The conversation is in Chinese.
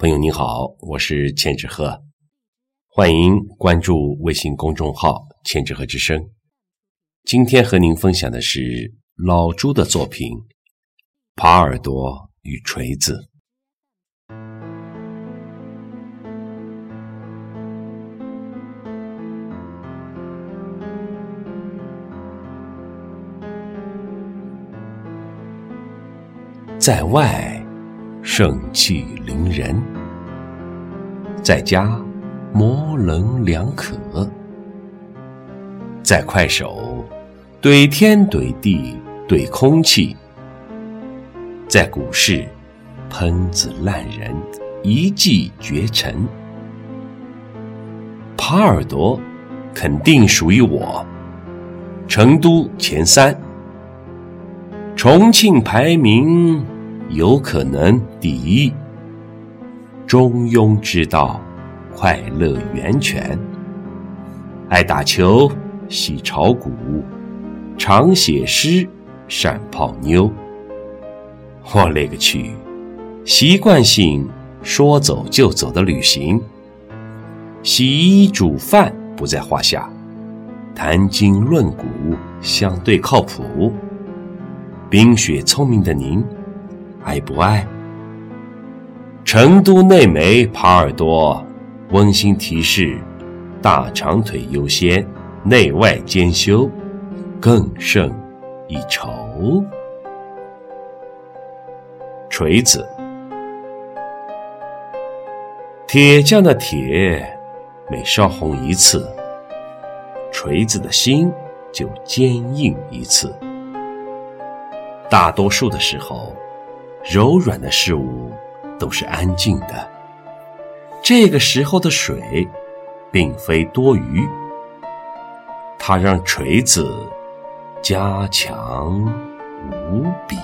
朋友您好，我是千纸鹤，欢迎关注微信公众号“千纸鹤之声”。今天和您分享的是老朱的作品《耙耳朵与锤子》。在外。盛气凌人，在家模棱两可，在快手怼天怼地怼空气，在股市喷子烂人一骑绝尘。耙耳朵肯定属于我，成都前三，重庆排名。有可能第一，中庸之道，快乐源泉。爱打球，喜炒股，常写诗，善泡妞。我勒个去！习惯性说走就走的旅行，洗衣煮饭不在话下，谈经论古相对靠谱。冰雪聪明的您。爱不爱？成都内美耙耳朵，温馨提示：大长腿优先，内外兼修，更胜一筹。锤子，铁匠的铁每烧红一次，锤子的心就坚硬一次。大多数的时候。柔软的事物都是安静的。这个时候的水，并非多余，它让锤子加强无比。